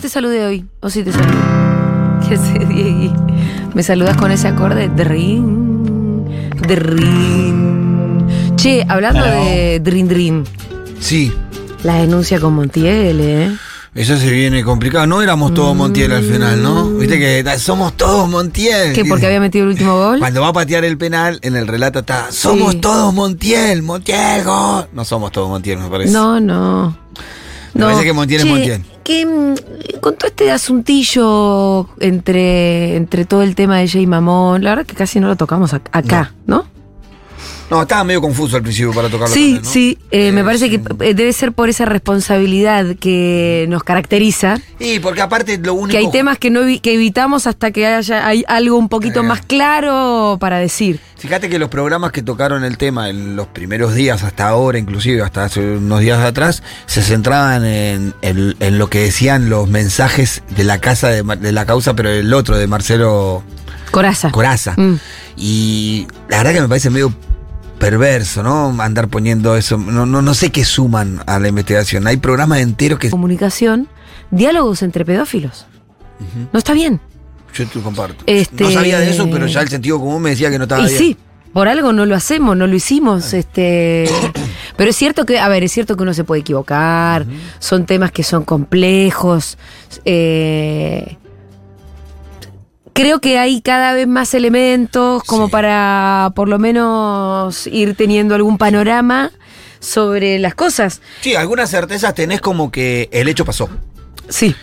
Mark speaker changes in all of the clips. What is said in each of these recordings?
Speaker 1: te saludé hoy. O sí te saludé. ¿Qué sé, Diegui? Me saludas con ese acorde. Drin. Drin. Che, hablando de Drin Drin.
Speaker 2: Sí,
Speaker 1: La denuncia con Montiel, ¿eh?
Speaker 2: eso se viene complicado. No éramos todos Montiel al final, ¿no? Viste que somos todos Montiel.
Speaker 1: Que porque había metido el último gol.
Speaker 2: Cuando va a patear el penal, en el relato está, somos
Speaker 1: Sí.
Speaker 2: todos Montiel, Montiel, gol. No somos todos Montiel, me parece.
Speaker 1: No, no.
Speaker 2: Me parece que Montiel es Montiel.
Speaker 1: Que mm, con todo este asuntillo entre, entre todo el tema de Jay Mamón, la verdad que casi no lo tocamos ac- acá, ¿no?
Speaker 2: No, estaba medio confuso al principio para tocarlo.
Speaker 1: Sí,
Speaker 2: también, ¿no?
Speaker 1: sí, eh, me
Speaker 2: Eh,
Speaker 1: parece
Speaker 2: sí.
Speaker 1: que eh, debe ser por esa responsabilidad que nos caracteriza,
Speaker 2: Y porque aparte lo único.
Speaker 1: que hay temas que no que evitamos hasta que haya hay algo un poquito
Speaker 2: Eh.
Speaker 1: más claro para decir.
Speaker 2: Fíjate que los programas que tocaron el tema en los primeros días, hasta ahora, inclusive hasta hace unos días atrás, se centraban en, en- en lo que decían los mensajes de la casa de, de la causa, pero el otro, de Marcelo
Speaker 1: Coraza.
Speaker 2: Coraza.
Speaker 1: Mm.
Speaker 2: Y la verdad que me parece medio perverso, ¿no? Andar poniendo eso. No, no, no sé qué suman a la investigación. Hay programas enteros que.
Speaker 1: Comunicación, diálogos entre pedófilos. No está bien.
Speaker 2: Yo te comparto.
Speaker 1: Este-
Speaker 2: No sabía de eso, pero ya el sentido común me decía que no estaba
Speaker 1: Y
Speaker 2: bien.
Speaker 1: sí, por algo no lo hacemos, no lo hicimos. este Pero es cierto que, a ver, es cierto que uno se puede equivocar, son temas que son complejos. eh, creo que hay cada vez más elementos como
Speaker 2: Sí.
Speaker 1: para por lo menos ir teniendo algún panorama sobre las cosas.
Speaker 2: Sí, algunas certezas tenés como que el hecho pasó.
Speaker 1: Sí.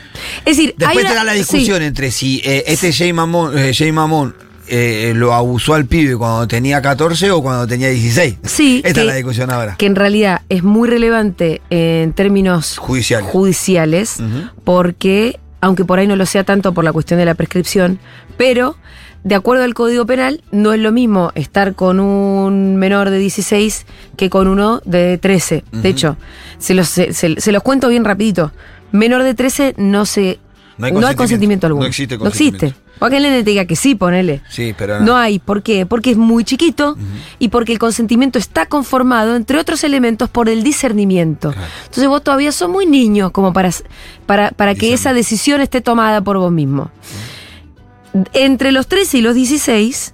Speaker 1: Es decir,
Speaker 2: Después
Speaker 1: una-
Speaker 2: da la
Speaker 1: sí.
Speaker 2: discusión entre si eh, este Jay Mamón, eh, Jay Mamón eh, lo abusó al pibe cuando tenía 14 o cuando tenía 16.
Speaker 1: Sí,
Speaker 2: Esta
Speaker 1: que-
Speaker 2: es la discusión ahora.
Speaker 1: que en realidad es muy relevante en términos
Speaker 2: Judiciales.
Speaker 1: judiciales, porque, aunque por ahí no lo sea tanto por la cuestión de la prescripción, pero de acuerdo al Código Penal, no es lo mismo estar con un menor de 16 que con uno de 13. De hecho, se los, se, se- se los cuento bien rapidito. Menor de 13 no se...
Speaker 2: No hay
Speaker 1: No hay
Speaker 2: consentimiento.
Speaker 1: consentimiento alguno.
Speaker 2: No existe
Speaker 1: No existe.
Speaker 2: consentimiento.
Speaker 1: O que el nene te diga que sí, ponele.
Speaker 2: Sí, pero
Speaker 1: No hay. ¿Por qué? Porque es muy chiquito y porque el consentimiento está conformado, entre otros elementos, por el discernimiento.
Speaker 2: Claro.
Speaker 1: Entonces vos todavía sos muy niño como para, para, para que esa decisión esté tomada por vos mismo. Entre los 13 y los 16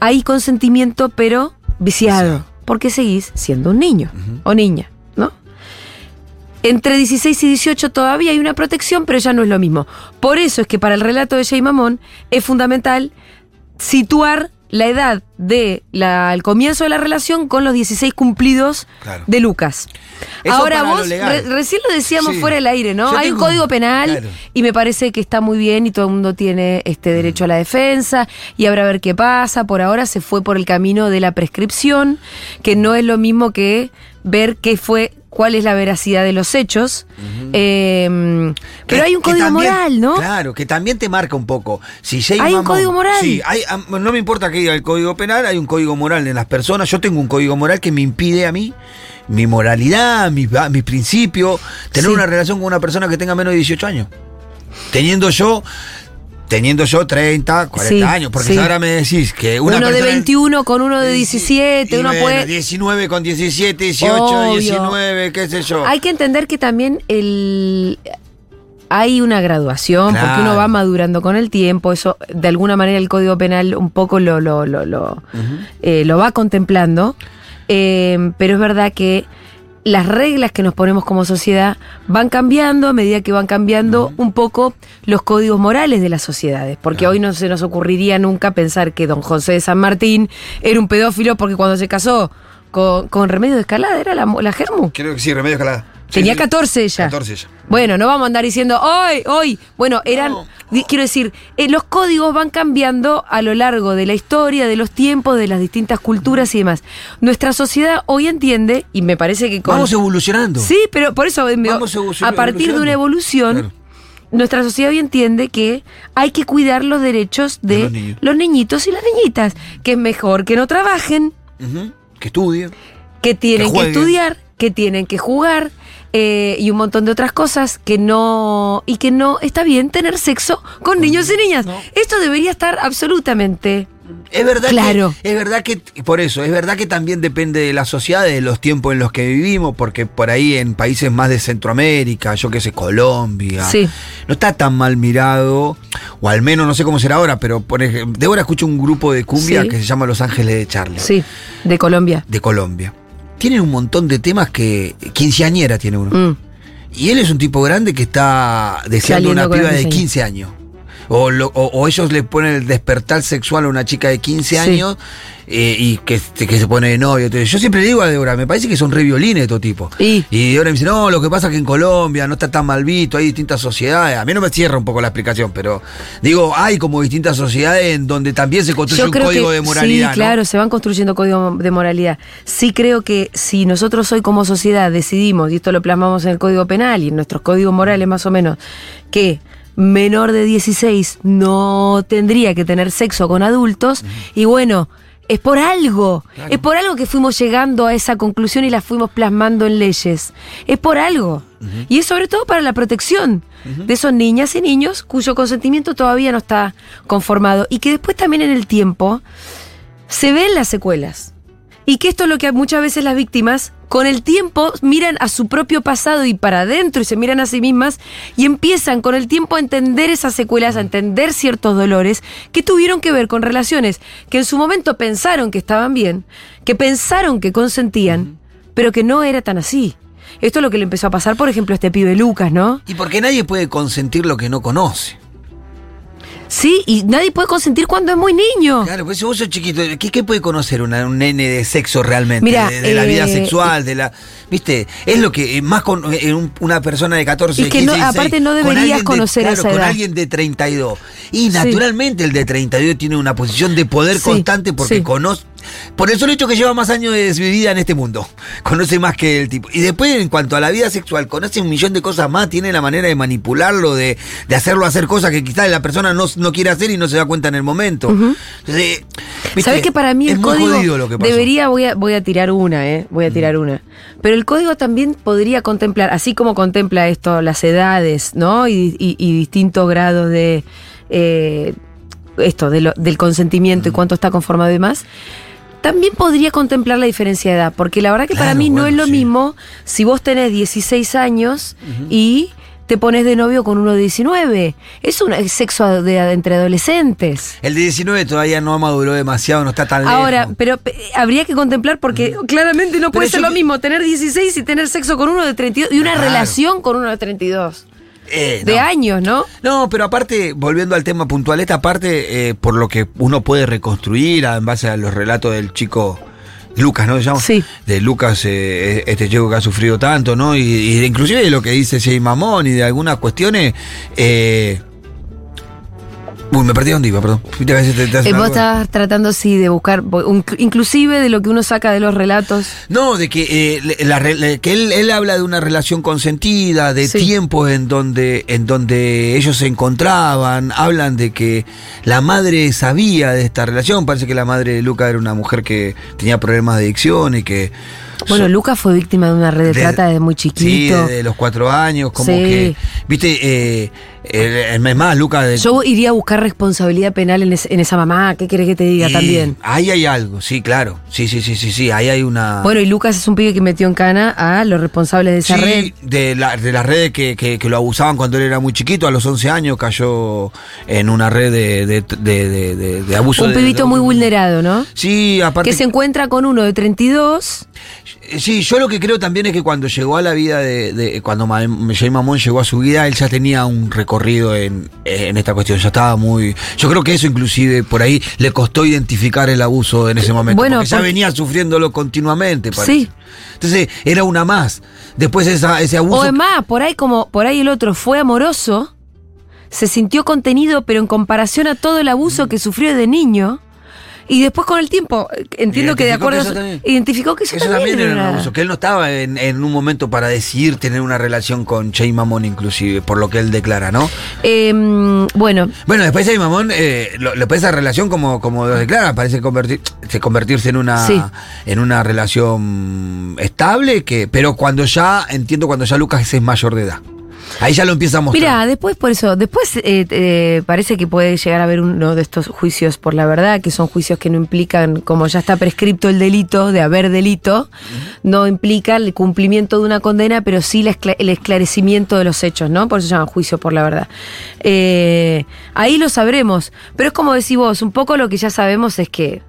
Speaker 1: hay consentimiento, pero viciado. Porque seguís siendo un niño o niña. Entre 16 y 18 todavía hay una protección, pero ya no es lo mismo. Por eso es que para el relato de Jay Mamón es fundamental situar la edad del comienzo de la relación con los 16 cumplidos
Speaker 2: Claro.
Speaker 1: de Lucas.
Speaker 2: Eso
Speaker 1: Ahora
Speaker 2: lo
Speaker 1: vos, re- recién lo decíamos
Speaker 2: Sí.
Speaker 1: fuera del aire, ¿no?
Speaker 2: Yo
Speaker 1: Hay un código penal
Speaker 2: claro.
Speaker 1: y me parece que está muy bien y todo el mundo tiene este derecho a la defensa y habrá a ver qué pasa. Por ahora se fue por el camino de la prescripción, que no es lo mismo que ver qué fue, cuál es la veracidad de los hechos. Eh, pero hay un código
Speaker 2: también-
Speaker 1: moral, ¿no?
Speaker 2: Claro, que también te marca un poco. Si
Speaker 1: Hay un
Speaker 2: Mamón-
Speaker 1: código moral.
Speaker 2: Sí, hay, no me importa que diga el código penal, hay un código moral en las personas. Yo tengo un código moral que me impide a mí mi moralidad, mis, mis principios, tener
Speaker 1: Sí.
Speaker 2: una relación con una persona que tenga menos de 18 años. Teniendo yo. Teniendo yo 30, 40
Speaker 1: Sí,
Speaker 2: años, porque
Speaker 1: sí.
Speaker 2: ahora me decís que una
Speaker 1: uno de
Speaker 2: persona-
Speaker 1: 21 con uno de
Speaker 2: Y-
Speaker 1: 17,
Speaker 2: y
Speaker 1: uno
Speaker 2: bueno,
Speaker 1: puede...
Speaker 2: 19 con 17, 18,
Speaker 1: Obvio.
Speaker 2: 19, qué sé yo.
Speaker 1: Hay que entender que también el hay una graduación, porque
Speaker 2: Claro.
Speaker 1: uno va madurando con el tiempo, eso de alguna manera el Código Penal un poco lo, lo, lo, lo, eh, lo va contemplando, eh, pero es verdad que las reglas que nos ponemos como sociedad van cambiando a medida que van cambiando un poco los códigos morales de las sociedades, porque hoy no se nos ocurriría nunca pensar que don José de San Martín era un pedófilo porque cuando se casó con, con Remedio de Escalada era la, la Germu.
Speaker 2: Creo que sí, Remedio Escalada.
Speaker 1: Tenía
Speaker 2: sí.
Speaker 1: 14 ella.
Speaker 2: 14 ella.
Speaker 1: Bueno, no vamos a andar diciendo, hoy, hoy. Bueno, eran,
Speaker 2: No.
Speaker 1: di- quiero decir, eh, los códigos van cambiando a lo largo de la historia, de los tiempos, de las distintas culturas y demás. Nuestra sociedad hoy entiende, y me parece que con...
Speaker 2: Vamos evolucionando.
Speaker 1: Sí, pero por eso, eh, me-
Speaker 2: Vamos evolu-
Speaker 1: a partir de una evolución, nuestra sociedad hoy entiende que hay que cuidar los derechos de,
Speaker 2: De los niños.
Speaker 1: los niñitos y las niñitas, que es mejor que no trabajen,
Speaker 2: Ujú, Que estudie.
Speaker 1: que tienen
Speaker 2: Que
Speaker 1: que,
Speaker 2: jueguen.
Speaker 1: estudiar, que tienen que jugar eh, y un montón de otras cosas que no y que no está bien tener sexo con niños y niñas.
Speaker 2: no.
Speaker 1: Esto debería estar absolutamente
Speaker 2: Es verdad
Speaker 1: Claro.
Speaker 2: que es verdad que por eso, es verdad que también depende de la sociedad, de los tiempos en los que vivimos, porque por ahí en países más de Centroamérica, yo qué sé, Colombia,
Speaker 1: Sí.
Speaker 2: no está tan mal mirado, o al menos no sé cómo será ahora, pero por ejemplo, de ahora escucho un grupo de cumbia
Speaker 1: Sí.
Speaker 2: que se llama Los Ángeles de Charlie,
Speaker 1: Sí, de Colombia.
Speaker 2: de Colombia. Tienen un montón de temas que quinceañera tiene uno.
Speaker 1: Mm.
Speaker 2: Y él es un tipo grande que está deseando
Speaker 1: Saliendo
Speaker 2: una piba de
Speaker 1: quinceañera.
Speaker 2: 15 años. O, lo- o- o ellos le ponen el despertar sexual a una chica de 15
Speaker 1: Sí.
Speaker 2: años eh, y que, que se pone de novio. Entonces, yo siempre le digo a Débora, me parece que son re violines todo tipo.
Speaker 1: Y-
Speaker 2: Y Débora me dice, no, lo que pasa es que en Colombia no está tan mal visto, hay distintas sociedades. A mí no me cierra un poco la explicación, pero digo, hay como distintas sociedades en donde también se construye un código
Speaker 1: que
Speaker 2: de moralidad.
Speaker 1: sí,
Speaker 2: ¿no?
Speaker 1: claro, se van construyendo códigos de moralidad. Sí creo que si nosotros hoy como sociedad decidimos, y esto lo plasmamos en el Código Penal y en nuestros códigos morales más o menos, que menor de 16 no tendría que tener sexo con adultos, y bueno, es por algo,
Speaker 2: Claro.
Speaker 1: es por algo que fuimos llegando a esa conclusión y la fuimos plasmando en leyes. Es por algo. Y es sobre todo para la protección de esos niñas y niños cuyo consentimiento todavía no está conformado y que después también en el tiempo se ven las secuelas. Y que esto es lo que muchas veces las víctimas con el tiempo miran a su propio pasado y para adentro y se miran a sí mismas y empiezan con el tiempo a entender esas secuelas, a entender ciertos dolores que tuvieron que ver con relaciones que en su momento pensaron que estaban bien, que pensaron que consentían, pero que no era tan así. Esto es lo que le empezó a pasar, por ejemplo, a este pibe Lucas, ¿no?
Speaker 2: Y porque nadie puede consentir lo que no conoce.
Speaker 1: Sí, y nadie puede consentir cuando es muy niño.
Speaker 2: Claro, pues si vos sos chiquito, ¿qué, qué puede conocer una- un nene de sexo realmente?
Speaker 1: Mira,
Speaker 2: de, de la vida
Speaker 1: eh,
Speaker 2: sexual, de la. ¿Viste? Es lo que eh, más con eh, un- una persona de 14,
Speaker 1: Y que
Speaker 2: 15,
Speaker 1: no-
Speaker 2: 16,
Speaker 1: aparte no
Speaker 2: con
Speaker 1: deberías
Speaker 2: alguien de-
Speaker 1: conocer
Speaker 2: claro,
Speaker 1: esa
Speaker 2: con
Speaker 1: edad.
Speaker 2: alguien de 32. Y
Speaker 1: Sí.
Speaker 2: naturalmente el de 32 tiene una posición de poder
Speaker 1: Sí,
Speaker 2: constante porque
Speaker 1: sí.
Speaker 2: conoce. Por el solo hecho que lleva más años de vida en este mundo. Conoce más que el tipo. Y después, en cuanto a la vida sexual, conoce un millón de cosas más. Tiene la manera de manipularlo, de, de hacerlo hacer cosas que quizás la persona no, no quiere hacer y no se da cuenta en el momento. Entonces, ¿viste?
Speaker 1: ¿Sabes que para mí
Speaker 2: es
Speaker 1: el código
Speaker 2: lo que
Speaker 1: debería, voy a, voy a tirar una, ¿eh? Voy a tirar una. Pero el código también podría contemplar, así como contempla esto, las edades, ¿no? Y, y- y distintos grados de eh, esto, de lo- del consentimiento y cuánto está conformado y demás. También podría contemplar la diferencia de edad, porque la verdad que para mí no es lo
Speaker 2: sí.
Speaker 1: mismo si vos tenés 16 años y te pones de novio con uno de 19. Es un sexo de, entre adolescentes.
Speaker 2: El de 19 todavía no maduró demasiado, no está tan lejos.
Speaker 1: Ahora, pero pe- habría que contemplar porque claramente no puede ser lo
Speaker 2: que-
Speaker 1: mismo tener 16 y tener sexo con uno de 32 y una
Speaker 2: Claro.
Speaker 1: relación con uno de 32.
Speaker 2: Eh,
Speaker 1: De
Speaker 2: no.
Speaker 1: años, ¿no?
Speaker 2: No, pero aparte, volviendo al tema puntual, esta parte, eh, por lo que uno puede reconstruir a- en base a los relatos del chico Lucas, ¿no? Se?
Speaker 1: Sí.
Speaker 2: De Lucas, eh, este chico que ha sufrido tanto, ¿no? Y, y inclusive de lo que dice Jay Mamón y de algunas cuestiones. Eh... Uy, me perdí dónde iba, perdón. Te-
Speaker 1: Eh, vos estabas tratando, sí, de buscar, un- inclusive de lo que uno saca de los relatos.
Speaker 2: No, de que, eh, la que él, él habla de una relación consentida, de
Speaker 1: Sí.
Speaker 2: tiempos en donde, en donde ellos se encontraban, hablan de que la madre sabía de esta relación, parece que la madre de Luca era una mujer que tenía problemas de adicción y que...
Speaker 1: Bueno, Lucas fue víctima de una red de,
Speaker 2: de-
Speaker 1: trata desde muy
Speaker 2: Sí,
Speaker 1: chiquito.
Speaker 2: desde los cuatro años, como
Speaker 1: Sí.
Speaker 2: que... Viste, eh, eh, es más, Luca... de-
Speaker 1: Yo iría a buscar responsabilidad penal en, es- en esa mamá. ¿Qué querés que te diga
Speaker 2: y
Speaker 1: también?
Speaker 2: Ahí hay algo, sí, claro. Sí, sí, sí, sí, sí, ahí hay una...
Speaker 1: Bueno, y Lucas es un pibe que metió en cana a los responsables de esa
Speaker 2: Sí,
Speaker 1: red.
Speaker 2: de, la- de las redes que, que- que lo abusaban cuando él era muy chiquito, a los 11 años cayó en una red de, de, de- abuso.
Speaker 1: Un pibito muy vulnerado, ¿no?
Speaker 2: Sí, aparte.
Speaker 1: Que se encuentra con uno de 32.
Speaker 2: Sí, yo lo que creo también es que cuando llegó a la vida de. cuando Jay Mamón llegó a su vida, él ya tenía un recorrido en, en esta cuestión. Ya estaba muy. Yo creo que eso, inclusive, por ahí le costó identificar el abuso en ese momento.
Speaker 1: Bueno,
Speaker 2: porque ya venía sufriéndolo continuamente, parece.
Speaker 1: Sí.
Speaker 2: Entonces, era una más. Después esa, ese abuso.
Speaker 1: O es más, por ahí como por ahí el otro fue amoroso, se sintió contenido, pero en comparación a todo el abuso que sufrió de niño, y después con el tiempo, entiendo que de acuerdo
Speaker 2: que eso también-
Speaker 1: identificó que eso,
Speaker 2: Eso también era un abuso, que él no estaba en, en un momento para decidir tener una relación con Jay Mamón inclusive, por lo que él declara, ¿no?
Speaker 1: Em, bueno,
Speaker 2: Bueno, después Jay Mamón, eh, lo- después esa relación como, como lo declara, parece convertir, se convertirse en una,
Speaker 1: Sí.
Speaker 2: en una relación estable, que, pero cuando ya, entiendo cuando ya Lucas es mayor de edad. Ahí ya lo empieza a mostrar.
Speaker 1: Mira, después por eso, después eh, eh, parece que puede llegar a haber uno de estos juicios por la verdad, que son juicios que no implican, como ya está prescripto el delito, de haber delito, no implica el cumplimiento de una condena, pero sí la el esclarecimiento de los hechos, ¿no? Por eso se llama juicio por la verdad. Eh, ahí lo sabremos, pero es como decís vos, un poco lo que ya sabemos es que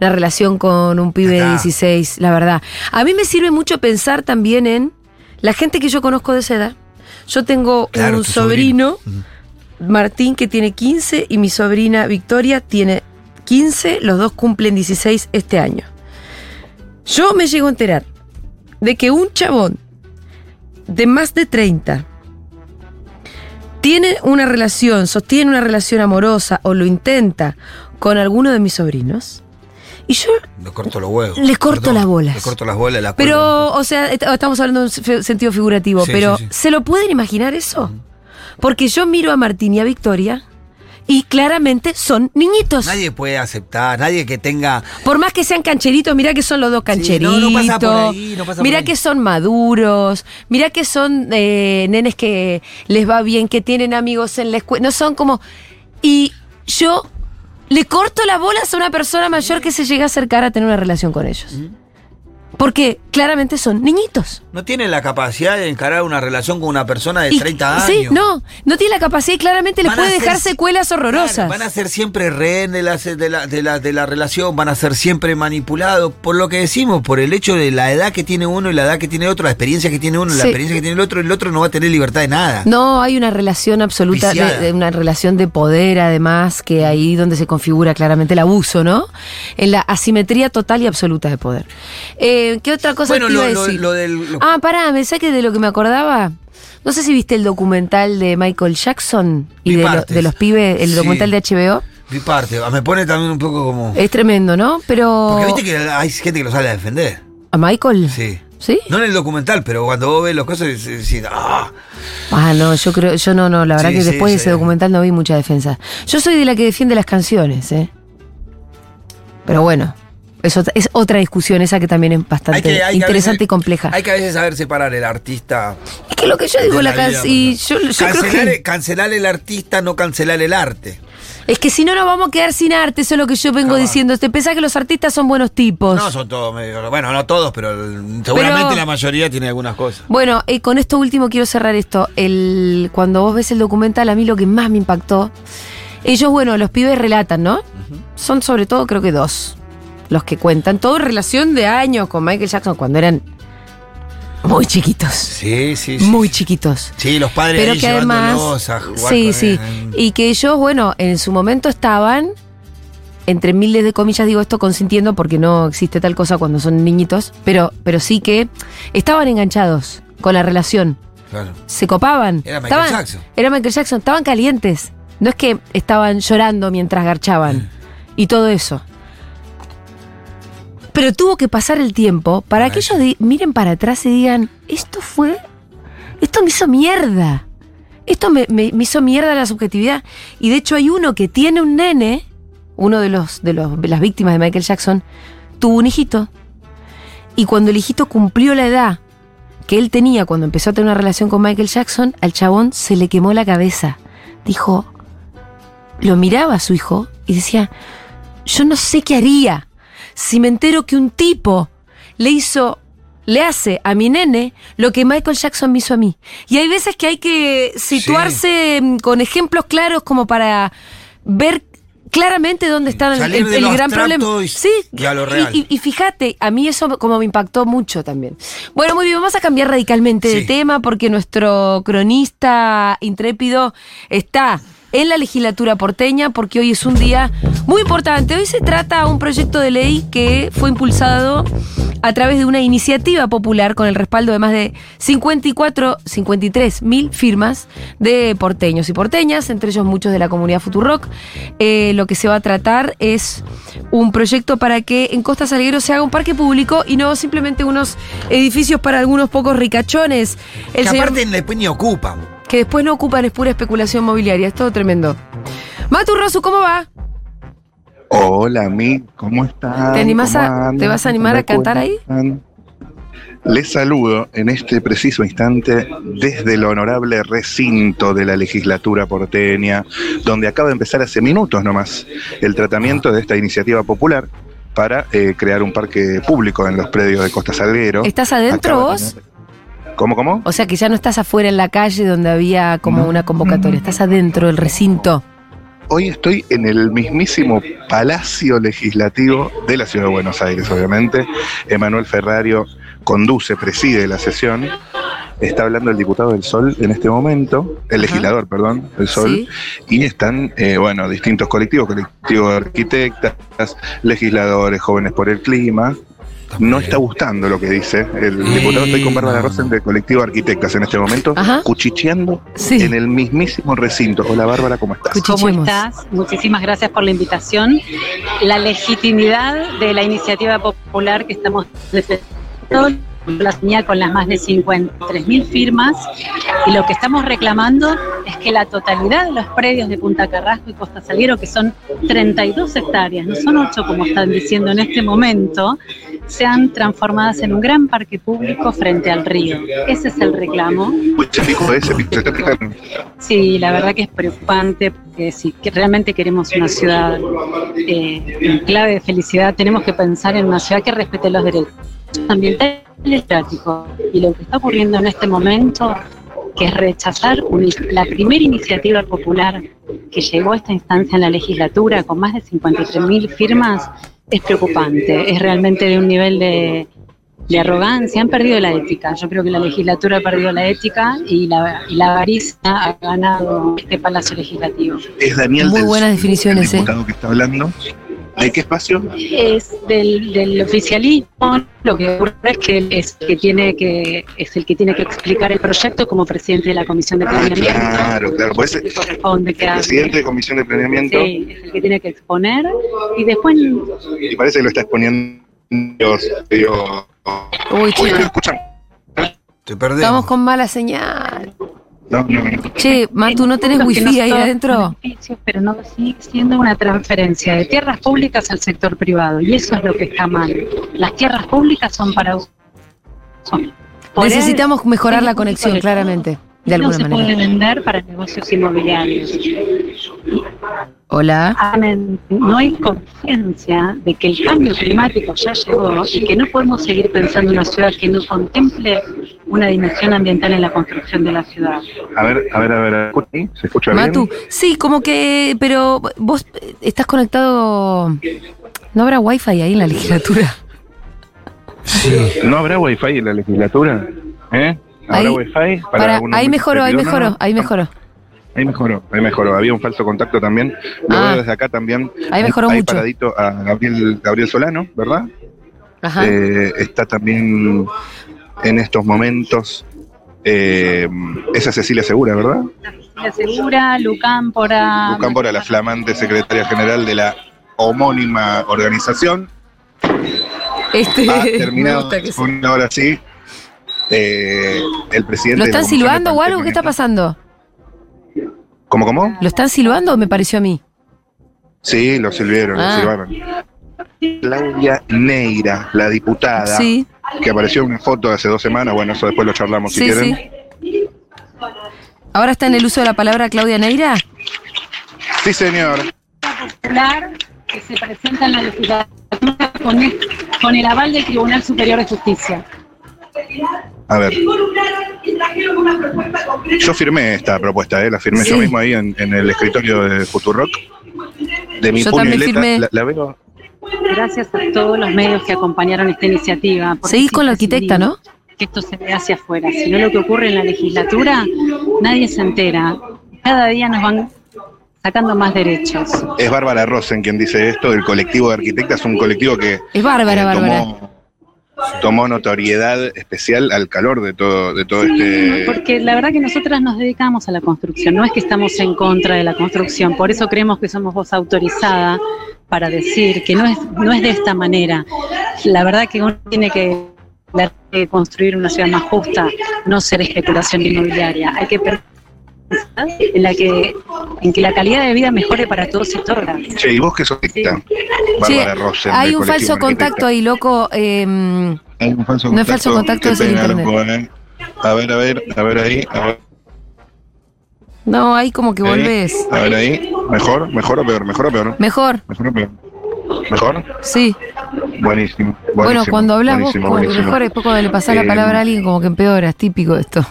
Speaker 1: la relación con un pibe de
Speaker 2: Acá.
Speaker 1: 16, la verdad. A mí me sirve mucho pensar también en la gente que yo conozco de esa edad. Yo tengo
Speaker 2: Claro,
Speaker 1: un sobrino, Martín, que tiene 15, y mi sobrina Victoria tiene 15. Los dos cumplen 16 este año. Yo me llego a enterar de que un chabón de más de 30 tiene una relación, sostiene una relación amorosa o lo intenta con alguno de mis sobrinos. Y yo
Speaker 2: Le corto los huevos.
Speaker 1: Le corto las bolas.
Speaker 2: Le corto las bolas, la cuelgo.
Speaker 1: pero, o sea, est- estamos hablando en un sentido figurativo,
Speaker 2: Sí,
Speaker 1: pero
Speaker 2: sí, sí.
Speaker 1: ¿se lo pueden imaginar eso? Porque yo miro a Martín y a Victoria y claramente son niñitos.
Speaker 2: Nadie puede aceptar, nadie que tenga.
Speaker 1: Por más que sean cancheritos, mira que son los dos cancheritos.
Speaker 2: no, no pasa por ahí, no pasa por
Speaker 1: mira
Speaker 2: ahí.
Speaker 1: que son maduros. Mira que son eh, nenes que les va bien, que tienen amigos en la escuela. No son como. Y yo le corto las bolas a una persona mayor que se llega a acercar a tener una relación con ellos. Porque claramente son niñitos.
Speaker 2: No tiene la capacidad de encarar una relación con una persona de
Speaker 1: Y-
Speaker 2: 30 años.
Speaker 1: Sí, no, no tiene la capacidad y claramente le
Speaker 2: Van a
Speaker 1: puede
Speaker 2: ser
Speaker 1: dejar secuelas horrorosas.
Speaker 2: Claro, van a ser siempre rehén de la, de, la, de, la, de la relación, van a ser siempre manipulados por lo que decimos, por el hecho de la edad que tiene uno y la edad que tiene otro, la experiencia que tiene uno y la
Speaker 1: Sí.
Speaker 2: experiencia que tiene el otro, el otro no va a tener libertad de nada.
Speaker 1: No, hay una relación absoluta, de una relación de poder, además, que ahí donde se configura claramente el abuso, ¿no? En la asimetría total y absoluta de poder. Eh, ¿Qué otra cosa
Speaker 2: Bueno,
Speaker 1: te iba a
Speaker 2: lo-
Speaker 1: decir?
Speaker 2: lo del- lo-
Speaker 1: Ah, pará, me saqué de lo que me acordaba. No sé si viste el documental de Michael Jackson y de, lo-
Speaker 2: partes.
Speaker 1: de los pibes, el
Speaker 2: Sí.
Speaker 1: documental de HBO.
Speaker 2: Mi parte, me pone también un poco como...
Speaker 1: Es tremendo, ¿no? Pero.
Speaker 2: Porque viste que hay gente que lo sale a defender.
Speaker 1: ¿A Michael?
Speaker 2: Sí.
Speaker 1: ¿Sí?
Speaker 2: No en el documental, pero cuando vos ves las cosas, decís, ah,
Speaker 1: Ah, no, yo creo, yo no, no, la verdad
Speaker 2: Sí,
Speaker 1: que
Speaker 2: sí,
Speaker 1: después de ese documental no vi mucha defensa. Yo soy de la que defiende las canciones, ¿eh? Pero bueno, es otra, es otra discusión esa que también es bastante
Speaker 2: hay que, hay que a
Speaker 1: interesante
Speaker 2: veces-
Speaker 1: y compleja.
Speaker 2: Hay que a veces saber separar el artista.
Speaker 1: es que lo que yo digo, la,
Speaker 2: la vida,
Speaker 1: y yo, creo
Speaker 2: cancelar,
Speaker 1: que
Speaker 2: cancelar el artista, no cancelar el arte.
Speaker 1: es que si no nos vamos a quedar sin arte, eso es lo que yo vengo
Speaker 2: Jamás.
Speaker 1: diciendo. ¿Te pensás que los artistas son buenos tipos?
Speaker 2: No son todos medio. Bueno, no todos, pero seguramente
Speaker 1: Pero-
Speaker 2: la mayoría tiene algunas cosas.
Speaker 1: Bueno, eh, con esto último quiero cerrar esto. El, cuando vos ves el documental, a mí lo que más me impactó, ellos, bueno, los pibes relatan, ¿no? Son sobre todo, creo que dos, los que cuentan. Todo en relación de años con Michael Jackson cuando eran muy chiquitos.
Speaker 2: Sí, sí, sí.
Speaker 1: Muy chiquitos.
Speaker 2: Sí, los padres
Speaker 1: Pero
Speaker 2: ahí
Speaker 1: que además.
Speaker 2: a jugar
Speaker 1: Sí, sí.
Speaker 2: él.
Speaker 1: Y que ellos, bueno, en su momento estaban, entre miles de comillas digo esto consintiendo porque no existe tal cosa cuando son niñitos, pero, pero sí que estaban enganchados con la relación.
Speaker 2: Claro.
Speaker 1: se copaban.
Speaker 2: Era Michael
Speaker 1: Estaban-
Speaker 2: Jackson.
Speaker 1: Era Michael Jackson, estaban calientes. No es que estaban llorando mientras garchaban y todo eso. Pero tuvo que pasar el tiempo para que
Speaker 2: eso.
Speaker 1: ellos miren para atrás y digan, esto fue, esto me hizo mierda. Esto me, me- me hizo mierda la subjetividad. Y de hecho hay uno que tiene un nene, uno de, los, de, los, de las víctimas de Michael Jackson, tuvo un hijito. Y cuando el hijito cumplió la edad que él tenía cuando empezó a tener una relación con Michael Jackson, al chabón se le quemó la cabeza. Dijo, lo miraba a su hijo y decía, yo no sé qué haría si me entero que un tipo le hizo, le hace a mi nene lo que Michael Jackson me hizo a mí. Y hay veces que hay que situarse mm, con ejemplos claros como para ver claramente dónde está el, gran problema.
Speaker 2: y-
Speaker 1: Sí,
Speaker 2: y a lo real.
Speaker 1: y- y fíjate, a mí eso como me impactó mucho también. Bueno, muy bien, vamos a cambiar radicalmente de tema porque nuestro cronista intrépido está en la legislatura porteña porque hoy es un día muy importante. Hoy se trata de un proyecto de ley que fue impulsado a través de una iniciativa popular con el respaldo de más de 54, 53 mil firmas de porteños y porteñas, entre ellos muchos de la comunidad Futurock. Eh, lo que se va a tratar es un proyecto para que en Costa Salguero se haga un parque público y no simplemente unos edificios para algunos pocos ricachones. El
Speaker 2: que
Speaker 1: señor-
Speaker 2: aparte después ni ocupan.
Speaker 1: Que después no ocupan, es pura especulación mobiliaria. Es todo tremendo. Matu Rosu, ¿cómo va?
Speaker 3: Hola, mi, ¿cómo estás?
Speaker 1: ¿Te animás a- te vas a animar a cantar ahí?
Speaker 3: Les saludo en este preciso instante desde el honorable recinto de la legislatura porteña, donde acaba de empezar hace minutos nomás el tratamiento de esta iniciativa popular para eh, crear un parque público en los predios de Costa Salguero.
Speaker 1: ¿Estás adentro
Speaker 3: Acaba de
Speaker 1: vos?
Speaker 3: tener- ¿Cómo, cómo?
Speaker 1: O sea que ya no estás afuera en la calle donde había como
Speaker 3: No.
Speaker 1: una convocatoria, estás adentro del recinto.
Speaker 3: Hoy estoy en el mismísimo Palacio Legislativo de la Ciudad de Buenos Aires, obviamente. Emanuel Ferrario conduce, preside la sesión. Está hablando el diputado del Sol en este momento, el
Speaker 1: Ajá.
Speaker 3: legislador, perdón, del Sol.
Speaker 1: Sí.
Speaker 3: Y están, eh, bueno, distintos colectivos, colectivos de arquitectas, legisladores, jóvenes por el clima. No está gustando lo que dice el diputado. Estoy con Bárbara Rosen del colectivo arquitectas en este momento,
Speaker 1: Ajá.
Speaker 3: cuchicheando
Speaker 1: Sí.
Speaker 3: en el mismísimo recinto. Hola Bárbara, ¿cómo estás?
Speaker 4: ¿Cómo estás? Muchísimas gracias por la invitación. La legitimidad de la iniciativa popular que estamos defendiendo la señal con las más de 53.000 firmas y lo que estamos reclamando es que la totalidad de los predios de Punta Carrasco y Costa Salguero, que son 32 hectáreas, no son 8 como están diciendo en este momento, sean transformadas en un gran parque público frente al río. Ese es el reclamo. Sí, la verdad que es preocupante porque si realmente queremos una ciudad eh, en clave de felicidad, tenemos que pensar en una ciudad que respete los derechos ambientales y estáticos. Y lo que está ocurriendo en este momento, que es rechazar un- la primera iniciativa popular que llegó a esta instancia en la legislatura con más de 53.000 firmas, es preocupante. Es realmente de un nivel de, de arrogancia, han perdido la ética. Yo creo que la legislatura ha perdido la ética y la, y la avaricia ha ganado este palacio legislativo.
Speaker 3: Es Daniel
Speaker 1: Muy buenas definiciones,
Speaker 3: el diputado que está hablando. ¿De qué espacio?
Speaker 4: Es del, del oficialismo, lo que ocurre es que él es el que tiene que es el que tiene que explicar el proyecto como presidente de la comisión de
Speaker 3: Ah,
Speaker 4: planeamiento.
Speaker 3: claro, claro. Pues
Speaker 4: corresponde que hable.
Speaker 3: presidente de comisión de planeamiento
Speaker 4: Sí, es el que tiene que exponer y después
Speaker 3: y parece que lo está exponiendo. Dios, Dios.
Speaker 1: Uy,
Speaker 3: Uy,
Speaker 1: chico,
Speaker 3: ¿me escuchan?
Speaker 2: Te perdés.
Speaker 1: estamos con mala señal.
Speaker 3: No, no, no.
Speaker 1: Che, Matu, ¿no tenés wifi ahí adentro?
Speaker 4: Pero no sigue siendo una transferencia de tierras públicas al sector privado y eso es lo que está mal. Las tierras públicas son para
Speaker 1: Necesitamos mejorar la conexión, claramente, de
Speaker 4: no
Speaker 1: alguna
Speaker 4: se puede
Speaker 1: manera.
Speaker 4: vender para negocios inmobiliarios.
Speaker 1: Hola.
Speaker 4: Amen. No hay conciencia de que el cambio climático ya llegó y que no podemos seguir pensando en una ciudad que no contemple una dimensión ambiental en la construcción de la ciudad.
Speaker 3: A ver, a ver, a ver. ¿sí? ¿Se escucha
Speaker 1: Matu,
Speaker 3: bien?
Speaker 1: sí, como que, pero vos estás conectado. ¿No habrá wifi ahí en la legislatura?
Speaker 3: ¿No habrá wifi en la legislatura? ¿Eh? ¿Habrá
Speaker 1: Ahí-
Speaker 3: wifi? Para
Speaker 1: Para, ahí mejoró, ahí mejoró, ahí mejoró.
Speaker 3: Ahí mejoró, ahí mejoró. Había un falso contacto también. Lo
Speaker 1: Ah.
Speaker 3: veo desde acá también.
Speaker 1: Ahí mejoró
Speaker 3: Ahí
Speaker 1: mucho.
Speaker 3: paradito a Gabriel, Gabriel Solano, ¿verdad?
Speaker 1: Ajá.
Speaker 3: Eh, está también en estos momentos eh, esa Cecilia Segura, ¿verdad?
Speaker 4: La Segura, Lucámpora.
Speaker 3: Lucámpora, la flamante secretaria general de la homónima organización.
Speaker 1: Este,
Speaker 3: Ha terminado
Speaker 1: gusta que se-
Speaker 3: con ahora sí eh, el presidente.
Speaker 1: ¿Lo están silbando o algo? ¿Qué está pasando?
Speaker 3: ¿Cómo, cómo?
Speaker 1: ¿Lo están silbando o me pareció a mí?
Speaker 3: Sí, lo silbieron,
Speaker 1: Ah.
Speaker 3: lo silbaron. Claudia Neira, la diputada,
Speaker 1: Sí,
Speaker 3: que apareció en una foto hace dos semanas, bueno, eso después lo charlamos si quieren.
Speaker 1: sí. ¿Ahora está en el uso de la palabra Claudia Neira?
Speaker 3: Sí, señor.
Speaker 4: popular que se presenta en la legislatura con, el- con el aval del Tribunal Superior de Justicia.
Speaker 3: A ver. Yo firmé esta propuesta, ¿eh? la firmé
Speaker 1: Sí.
Speaker 3: yo mismo ahí en, en el escritorio de Futurock. De mi
Speaker 1: Yo
Speaker 3: puño y
Speaker 1: también
Speaker 3: letra.
Speaker 1: firmé.
Speaker 3: La, la veo.
Speaker 4: Gracias a todos los medios que acompañaron esta iniciativa. porque
Speaker 1: Seguís con la arquitecta, ¿no?
Speaker 4: Que esto se ve hacia afuera. Si no lo que ocurre en la legislatura, nadie se entera. Cada día nos van sacando más derechos.
Speaker 3: Es Bárbara Rosen quien dice esto, del colectivo de arquitectas, un colectivo que
Speaker 1: Es bárbara,
Speaker 3: eh,
Speaker 1: bárbara.
Speaker 3: Tomó, notoriedad especial al calor de todo, de todo
Speaker 4: Sí,
Speaker 3: este.
Speaker 4: porque la verdad que nosotras nos dedicamos a la construcción, no es que estamos en contra de la construcción, por eso creemos que somos voz autorizada para decir que no es, no es de esta manera. La verdad que uno tiene que, construir una ciudad más justa, no ser especulación inmobiliaria. Hay que en la que en que la calidad de vida mejore para todos y todas.
Speaker 3: Che, ¿y vos qué sos?
Speaker 4: Sí.
Speaker 3: Rosen.
Speaker 1: hay un falso contacto ahí, loco. eh,
Speaker 3: Hay un falso
Speaker 1: No es falso contacto, es el
Speaker 3: eh. A ver, a ver, a ver ahí. A ver,
Speaker 1: No, ahí como que
Speaker 3: ahí,
Speaker 1: volvés.
Speaker 3: A ver ahí. ¿Mejor? ¿Mejor o peor? ¿Mejor o peor?
Speaker 1: Mejor,
Speaker 3: ¿Mejor o peor? ¿Mejor?
Speaker 1: sí.
Speaker 3: Buenísimo.
Speaker 1: Bueno, cuando hablas vos,
Speaker 3: buenísimo,
Speaker 1: como que mejor, después cuando le pasás la
Speaker 3: Eh,
Speaker 1: palabra a alguien, como que empeoras, típico esto.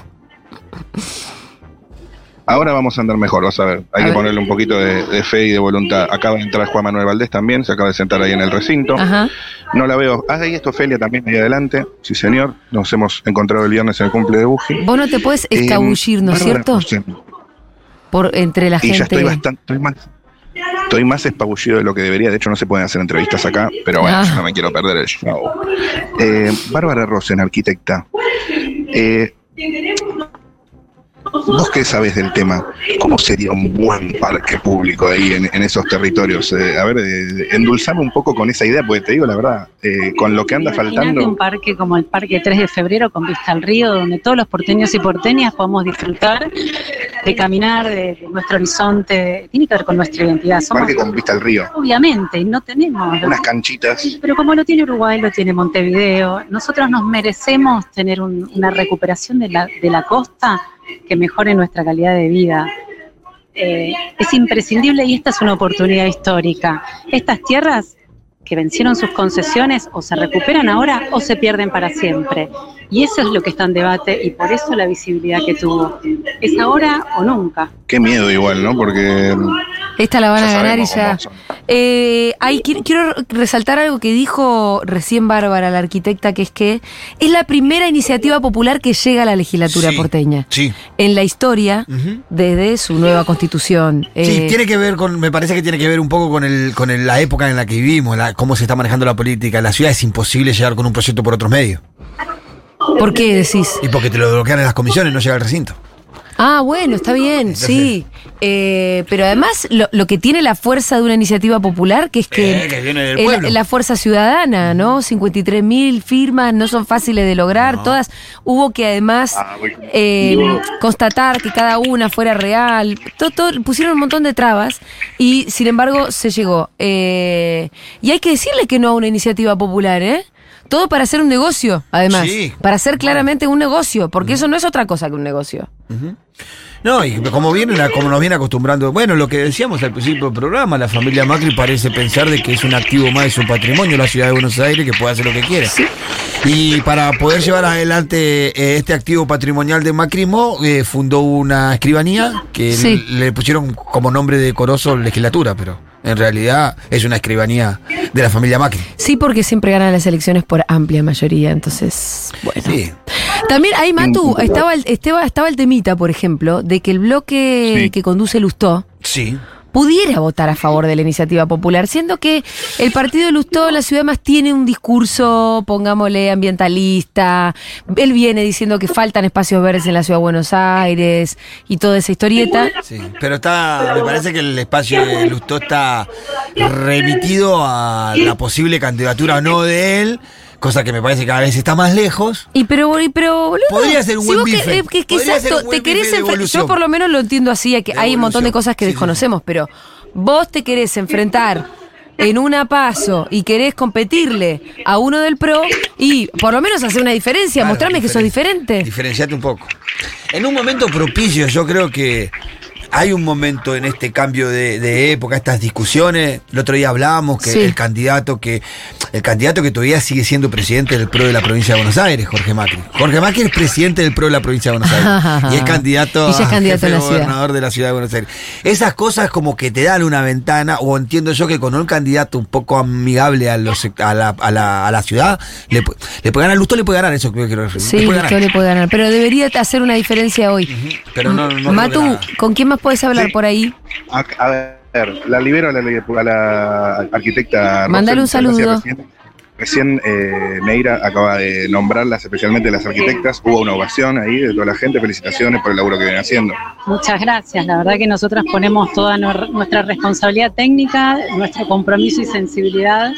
Speaker 3: Ahora vamos a andar mejor, vas a ver. Hay
Speaker 1: A
Speaker 3: que
Speaker 1: ver.
Speaker 3: ponerle un poquito de, de fe y de voluntad. Acaba de entrar Juan Manuel Valdés también, se acaba de sentar ahí en el recinto.
Speaker 1: Ajá.
Speaker 3: No la veo. Ah, ahí está Ofelia también ahí adelante. Sí, señor. Nos hemos encontrado el viernes en el cumple de Buji.
Speaker 1: Vos no te puedes
Speaker 3: Eh,
Speaker 1: escabullir, ¿no es cierto? Por entre la
Speaker 3: Y ya estoy
Speaker 1: gente.
Speaker 3: bastante, estoy más, estoy más espabullido de lo que debería. De hecho, no se pueden hacer entrevistas acá, pero bueno,
Speaker 1: Ah.
Speaker 3: yo no me quiero perder el show. Eh, Bárbara Rosen, arquitecta. Eh, Vos qué sabés del tema, ¿cómo sería un buen parque público ahí en, en esos territorios? Eh, a ver, eh, endulzame un poco con esa idea, porque te digo la verdad, eh, con lo que anda faltando.
Speaker 4: un parque como el Parque 3 de Febrero con vista al río, donde todos los porteños y porteñas podamos disfrutar de caminar, de, de nuestro horizonte. Tiene que ver con nuestra identidad. Somos,
Speaker 3: Parque con vista al río,
Speaker 4: obviamente, y no tenemos.
Speaker 3: unas canchitas.
Speaker 4: Pero como lo tiene Uruguay, lo tiene Montevideo, nosotros nos merecemos tener un- una recuperación de la, de la costa que mejore nuestra calidad de vida. Eh, es imprescindible y esta es una oportunidad histórica. Estas tierras que vencieron sus concesiones o se recuperan ahora o se pierden para siempre. Y eso es lo que está en debate y por eso la visibilidad que tuvo. Es ahora o nunca.
Speaker 3: Qué miedo igual, ¿no? Porque
Speaker 1: Esta la van
Speaker 3: ya
Speaker 1: a ganar y ya. Eh, quiero, quiero resaltar algo que dijo recién Bárbara, la arquitecta, que es que es la primera iniciativa popular que llega a la legislatura
Speaker 2: Sí,
Speaker 1: porteña.
Speaker 2: Sí.
Speaker 1: En la historia, desde su nueva constitución.
Speaker 2: Sí,
Speaker 1: Eh,
Speaker 2: tiene que ver con, me parece que tiene que ver un poco con el, con el- la época en la que vivimos, la- cómo se está manejando la política. En la ciudad es imposible llegar con un proyecto por otros medios.
Speaker 1: ¿Por qué decís?
Speaker 2: Y porque te lo bloquean en las comisiones, no llega al recinto.
Speaker 1: Ah, bueno, está bien,
Speaker 2: Entonces-
Speaker 1: sí. Eh, pero además, lo, lo que tiene la fuerza de una iniciativa popular, que es que,
Speaker 2: Eh, que viene del
Speaker 1: es la- fuerza ciudadana, ¿no? 53 mil firmas, no son fáciles de lograr,
Speaker 2: No.
Speaker 1: todas. Hubo que además
Speaker 3: Ah,
Speaker 1: eh, constatar que cada una fuera real. Todo, todo- pusieron un montón de trabas y, sin embargo, se llegó. Eh, y hay que decirle que no a una iniciativa popular, ¿eh? Todo para hacer un negocio, además.
Speaker 2: Sí.
Speaker 1: Para hacer claramente un negocio, porque eso no es otra cosa que un negocio.
Speaker 2: No, y como viene, como nos viene acostumbrando, bueno, lo que decíamos al principio del programa, la familia Macri parece pensar de que es un activo más de su patrimonio la ciudad de Buenos Aires que puede hacer lo que quiera. Y para poder llevar adelante eh, este activo patrimonial de Macrismo, eh, fundó una escribanía que
Speaker 1: Sí.
Speaker 2: le pusieron como nombre decoroso legislatura, pero en realidad es una escribanía de la familia Macri.
Speaker 1: Sí, porque siempre ganan las elecciones por amplia mayoría, entonces, bueno.
Speaker 2: Sí.
Speaker 1: También ahí, Matu, estaba el, estaba, estaba el temita, por ejemplo, de que el bloque
Speaker 3: Sí.
Speaker 1: que conduce Lustó
Speaker 2: Sí.
Speaker 1: pudiera votar a favor de la iniciativa popular, siendo que el partido de Lustó la ciudad más tiene un discurso, pongámosle, ambientalista. Él viene diciendo que faltan espacios verdes en la ciudad de Buenos Aires y toda esa historieta.
Speaker 2: Sí, pero está, me parece que el espacio de Lustó está remitido a la posible candidatura o no de él, cosa que me parece que cada vez está más lejos.
Speaker 1: Y pero, y pero boludo,
Speaker 2: Podría ser un
Speaker 1: si
Speaker 2: buen
Speaker 1: vos que-
Speaker 2: bife.
Speaker 1: eh, que- que
Speaker 2: Podría
Speaker 1: exacto,
Speaker 2: ser un buen
Speaker 1: te querés
Speaker 2: bife de
Speaker 1: enfren-
Speaker 2: evolución.
Speaker 1: Yo por lo menos lo entiendo así, que
Speaker 2: De
Speaker 1: hay un montón de cosas que
Speaker 2: Sí, sí,
Speaker 1: desconocemos, pero vos te querés enfrentar en una paso y querés competirle a uno del pro y por lo menos hacer una diferencia,
Speaker 2: Claro,
Speaker 1: mostrarme que sos
Speaker 2: diferen-
Speaker 1: diferente.
Speaker 2: Diferenciate un poco. En un momento propicio, yo creo que hay un momento en este cambio de, de época, estas discusiones. El otro día hablábamos que
Speaker 1: Sí.
Speaker 2: el candidato que el candidato que todavía sigue siendo presidente del PRO de la provincia de Buenos Aires, Jorge Macri. Jorge Macri es presidente del PRO de la provincia de Buenos Aires y es candidato
Speaker 1: Y es
Speaker 2: a
Speaker 1: candidato la ciudad.
Speaker 2: gobernador de la ciudad de Buenos Aires. Esas cosas como que te dan una ventana, o entiendo yo que con un candidato un poco amigable a, los, a, la, a, la, a la ciudad, le, le puede ganar, Lustó le puede ganar eso que quiero decir.
Speaker 1: Sí,
Speaker 2: Le puede ganar.
Speaker 1: Le puede ganar, pero debería hacer una diferencia hoy.
Speaker 2: Pero no, no creo
Speaker 1: Matu,
Speaker 2: que.
Speaker 1: ¿con quién más podés hablar
Speaker 3: Sí.
Speaker 1: por ahí?
Speaker 3: A, a ver, la libero a la, a la arquitecta.
Speaker 1: Mandale un saludo.
Speaker 3: Recién, eh, Neira acaba de nombrarlas, especialmente las arquitectas. Hubo una ovación ahí de toda la gente. Felicitaciones por el laburo que vienen haciendo.
Speaker 4: Muchas gracias. La verdad que nosotras ponemos toda nuestra responsabilidad técnica, nuestro compromiso y sensibilidad.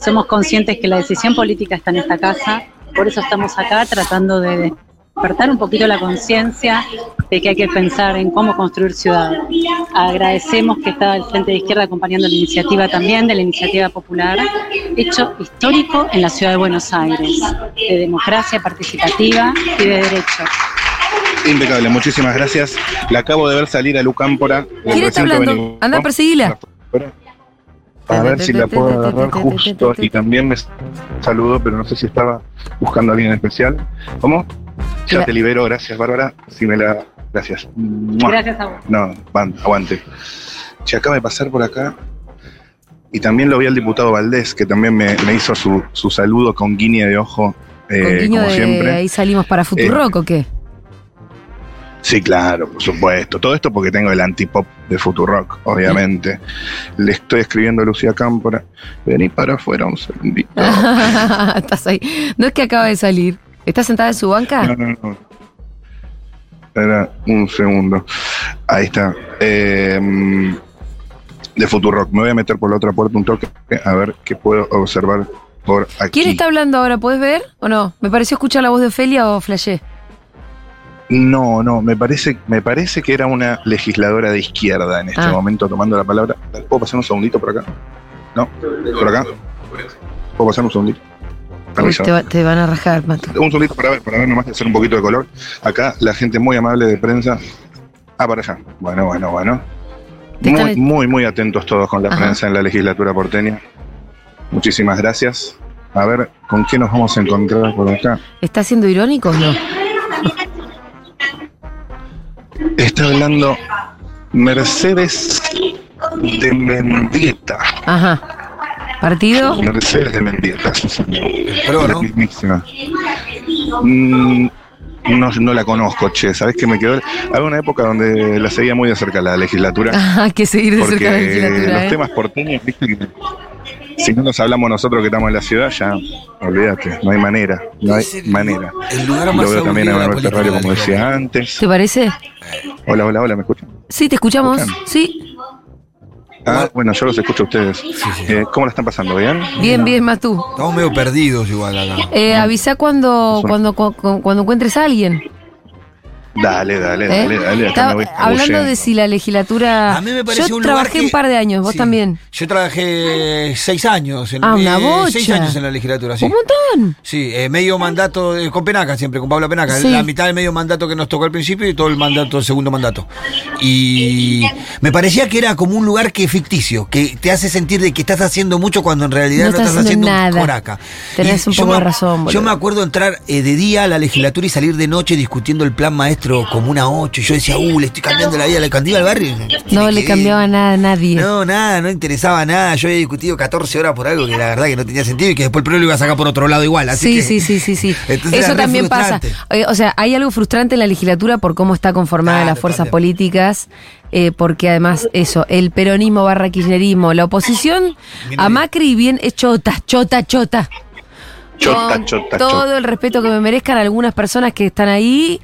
Speaker 4: Somos conscientes que la decisión política está en esta casa. Por eso estamos acá tratando de despertar un poquito la conciencia de que hay que pensar en cómo construir ciudad. Agradecemos que está el Frente de Izquierda acompañando la iniciativa también, de la iniciativa popular, hecho histórico en la ciudad de Buenos Aires, de democracia participativa y de derecho.
Speaker 3: Impecable, muchísimas gracias. La acabo de ver salir a Lucámpora.
Speaker 1: ¿Quién está hablando? Anda a perseguirla.
Speaker 3: A ver si la puedo agarrar justo. Y también me saludo, pero no sé si estaba buscando a alguien en especial. ¿Cómo? Ya te libero, gracias Bárbara. Si me la. Gracias.
Speaker 4: Gracias a vos.
Speaker 3: No, van, aguante. Se acaba de pasar por acá. Y también lo vi al diputado Valdés, que también me, me hizo su, su, saludo con guiña de ojo. Eh,
Speaker 1: con guiño
Speaker 3: como
Speaker 1: de
Speaker 3: siempre.
Speaker 1: ahí salimos para Futurock o qué?
Speaker 3: Sí, claro, por supuesto. Todo esto porque tengo el antipop de Futurock, obviamente. Le estoy escribiendo a Lucía Cámpora. Vení para afuera un segundito.
Speaker 1: Estás ahí. No es que acaba de salir. ¿Estás sentada en su banca?
Speaker 3: No, no, no. Espera un segundo. Ahí está. Eh, de Futurock. Me voy a meter por la otra puerta un toque a ver qué puedo observar por aquí.
Speaker 1: ¿Quién está hablando ahora? ¿Puedes ver o no? Me pareció escuchar la voz de Ofelia o flashé.
Speaker 3: No, no, me parece, me parece que era una legisladora de izquierda en este
Speaker 1: Ah.
Speaker 3: momento tomando la palabra. ¿Puedo pasar un segundito por acá? ¿No? ¿Por acá? ¿Puedo pasar un segundito?
Speaker 1: Te, te van a rajar, Mato.
Speaker 3: Un segundito para ver, para ver nomás hacer un poquito de color. Acá la gente muy amable de prensa. Ah, para allá. Bueno, bueno, bueno. Muy, muy, muy atentos todos con la
Speaker 1: Ajá.
Speaker 3: prensa en la legislatura porteña. Muchísimas gracias. A ver, ¿con qué nos vamos a encontrar por acá?
Speaker 1: ¿Está siendo irónico o no?
Speaker 3: Está hablando Mercedes de Mendieta.
Speaker 1: Ajá. ¿Partido?
Speaker 3: Mercedes de Mendieta. La
Speaker 2: ¿no?
Speaker 3: mismísima. Mm, no, no la conozco, che. ¿Sabés que me quedó? Había una época donde la seguía muy de cerca la legislatura.
Speaker 1: Hay que seguir de
Speaker 3: Porque
Speaker 1: cerca la legislatura,
Speaker 3: los
Speaker 1: ¿eh?
Speaker 3: temas porteños, viste que si no nos hablamos nosotros que estamos en la ciudad, ya olvídate, no hay manera, no hay manera.
Speaker 2: El lugar más
Speaker 3: Lo veo también
Speaker 2: aburrido
Speaker 3: a
Speaker 2: de la
Speaker 3: Manuel
Speaker 2: política
Speaker 3: Terrario,
Speaker 2: de la
Speaker 3: como decía antes.
Speaker 1: ¿Te parece?
Speaker 3: Hola, hola, hola, ¿me escuchan?
Speaker 1: Sí, te escuchamos.
Speaker 3: ¿Escuchan?
Speaker 1: Sí.
Speaker 3: Ah, bueno, yo los escucho a ustedes.
Speaker 2: Sí, sí.
Speaker 3: Eh, ¿Cómo la están pasando? ¿Bien?
Speaker 1: Bien, bien, más tú.
Speaker 2: Estamos medio perdidos igual acá.
Speaker 1: Eh, avisa cuando, cuando, cu- cu- cuando encuentres a alguien.
Speaker 3: Dale, dale,
Speaker 1: ¿eh?
Speaker 3: dale, dale. acá
Speaker 1: Estaba
Speaker 3: me voy
Speaker 1: hablando de si la legislatura.
Speaker 2: A mí me parece
Speaker 1: Yo
Speaker 2: un
Speaker 1: trabajé
Speaker 2: que-
Speaker 1: un par de años, vos
Speaker 2: Sí.
Speaker 1: también.
Speaker 2: Yo trabajé seis años. En,
Speaker 1: Ah, una
Speaker 2: eh. Seis años en la legislatura, sí.
Speaker 1: Un montón.
Speaker 2: Sí, eh, medio mandato eh, con Penaca siempre, con Pablo Penaca.
Speaker 1: Sí.
Speaker 2: La mitad del medio mandato que nos tocó al principio y todo el mandato, el segundo mandato. Y me parecía que era como un lugar que ficticio, que te hace sentir de que estás haciendo mucho cuando en realidad
Speaker 1: No
Speaker 2: no,
Speaker 1: estás haciendo
Speaker 2: haciendo
Speaker 1: nada.
Speaker 2: coraca.
Speaker 1: Tenés
Speaker 2: Y
Speaker 1: un poco de razón,
Speaker 2: Yo me acuerdo entrar eh, de día a la legislatura y salir de noche discutiendo el plan maestro como una 8. Y yo decía, uh, le estoy cambiando la vida, le cambiaba al barrio.
Speaker 1: No le cambiaba nada a nadie.
Speaker 2: no, nada, no interesaba nada. Yo había discutido 14 horas por algo que la verdad que no tenía sentido y que después el pueblo lo iba a sacar por otro lado igual. Así
Speaker 1: Sí,
Speaker 2: que-
Speaker 1: sí, sí, sí, sí.
Speaker 2: Entonces
Speaker 1: Eso también pasa.
Speaker 2: frustrante.
Speaker 1: Eh, O sea, hay algo frustrante en la legislatura por cómo está conformada
Speaker 2: Claro,
Speaker 1: las fuerzas
Speaker 2: también.
Speaker 1: políticas, eh, porque además eso, el peronismo barra kirchnerismo, la oposición a Macri bien es chota, chota, chota.
Speaker 3: Chota,
Speaker 1: Con
Speaker 3: chota,
Speaker 1: todo
Speaker 3: chota.
Speaker 1: el respeto que me merezcan algunas personas que están ahí.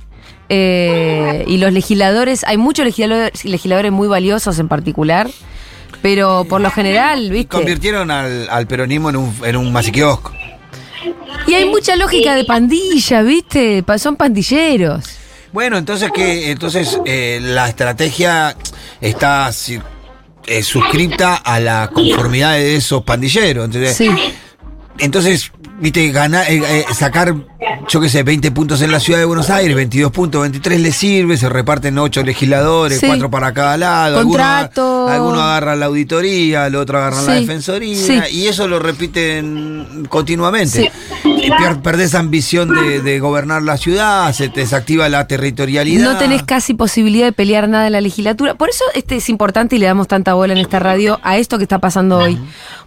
Speaker 1: Eh, y los legisladores, hay muchos legisladores, legisladores muy valiosos en particular, pero por lo general, ¿viste?
Speaker 2: Convirtieron al, al peronismo en un, en un masiquiosco.
Speaker 1: Y hay mucha lógica de pandilla, ¿viste? Son pandilleros.
Speaker 2: Bueno, entonces que entonces eh, la estrategia está eh, suscripta a la conformidad de esos pandilleros. ¿entendés?
Speaker 1: Sí.
Speaker 2: Entonces, viste, ganar, eh, sacar, yo qué sé, 20 puntos en la ciudad de Buenos Aires, 22 puntos, 23 le sirve, se reparten 8 legisladores,
Speaker 1: Sí.
Speaker 2: 4 para cada lado.
Speaker 1: Contrato.
Speaker 2: Algunos, algunos agarran la auditoría, el otro agarran la
Speaker 1: Sí.
Speaker 2: defensoría,
Speaker 1: Sí.
Speaker 2: y eso lo repiten continuamente. Y per- perdés ambición de, de gobernar la ciudad, se te desactiva la territorialidad.
Speaker 1: No tenés casi posibilidad de pelear nada en la legislatura. Por eso este es importante y le damos tanta bola en esta radio a esto que está pasando hoy.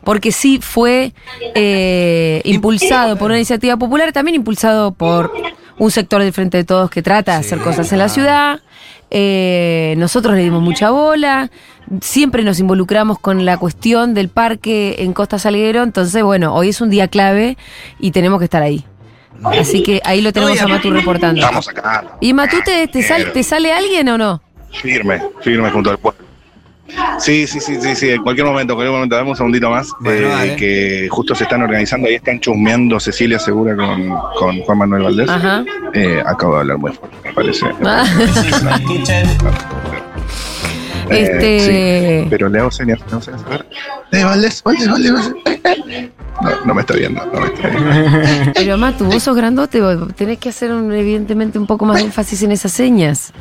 Speaker 1: Porque sí fue eh, impulsado por una iniciativa popular, también impulsado por un sector del Frente de Todos que trata de hacer cosas en la ciudad. Eh, nosotros le dimos mucha bola. Siempre nos involucramos con la cuestión del parque en Costa Salguero. Entonces, bueno, hoy es un día clave y tenemos que estar ahí. Así que ahí lo tenemos a Matu reportando.
Speaker 3: Estamos acá.
Speaker 1: ¿Y Matú te, te, sal- te sale alguien o no?
Speaker 3: Firme, firme junto al pueblo. Sí, sí, sí, sí, sí, en cualquier momento, en cualquier momento, dame un segundito más,
Speaker 2: Bueno,
Speaker 3: eh, que justo se están organizando, ahí están chusmeando Cecilia Segura con, con Juan Manuel Valdés.
Speaker 1: Ajá.
Speaker 3: Eh, acabo de hablar muy fuerte, me parece.
Speaker 1: Ah.
Speaker 3: Eh,
Speaker 1: Este-
Speaker 3: sí, pero le hago señas, le hago señas, a ver. Eh, Valdés, Valdés, Valdés, Valdés. No, no me está viendo, no me está viendo.
Speaker 1: Pero Matu, vos sos grandote, vos tenés que hacer un- evidentemente un poco más de énfasis en esas señas.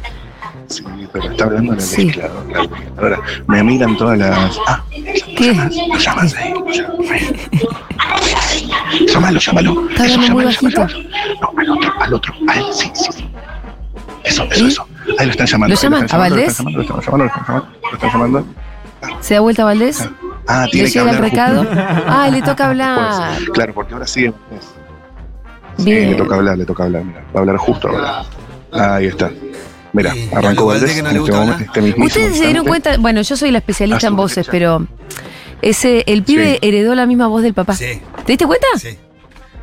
Speaker 3: Sí, pero está hablando la
Speaker 1: Sí.
Speaker 3: legisladora. la legisladora. Me miran todas las. Ah,
Speaker 1: ¿Qué?
Speaker 3: lo llamas ahí. Llámalo, llámalo.
Speaker 1: Está
Speaker 3: Eso,
Speaker 1: hablando muy
Speaker 3: llámalo,
Speaker 1: bajito.
Speaker 3: llámalo. No, al otro, al otro. A él, sí, sí, sí. Eso, eso, eso. Ahí lo están llamando.
Speaker 1: ¿Lo
Speaker 3: ahí
Speaker 1: llaman?
Speaker 3: están
Speaker 1: ¿A
Speaker 3: llamando, lo
Speaker 1: Valdés?
Speaker 3: están llamando, Lo están llamando, lo están llamando. Lo están llamando.
Speaker 1: ¿Se da vuelta Valdés?
Speaker 3: Ah,
Speaker 1: ¿Le
Speaker 3: tiene que
Speaker 1: llega el
Speaker 3: hablar.
Speaker 1: recado? Ah, le toca hablar.
Speaker 3: Pues, claro, porque ahora sigue. Sí,
Speaker 1: Bien.
Speaker 3: le toca hablar, le toca hablar. Mira, va a hablar justo ahora. Ahí está. Mira,
Speaker 2: Sí,
Speaker 3: arrancó
Speaker 2: Valdés no
Speaker 3: este este
Speaker 1: Ustedes se dieron cuenta, bueno, yo soy la especialista
Speaker 3: A
Speaker 1: en voces,
Speaker 3: derecha.
Speaker 1: pero ese, el pibe
Speaker 3: Sí.
Speaker 1: heredó la misma voz del papá.
Speaker 2: Sí,
Speaker 1: ¿Te diste cuenta?
Speaker 2: sí.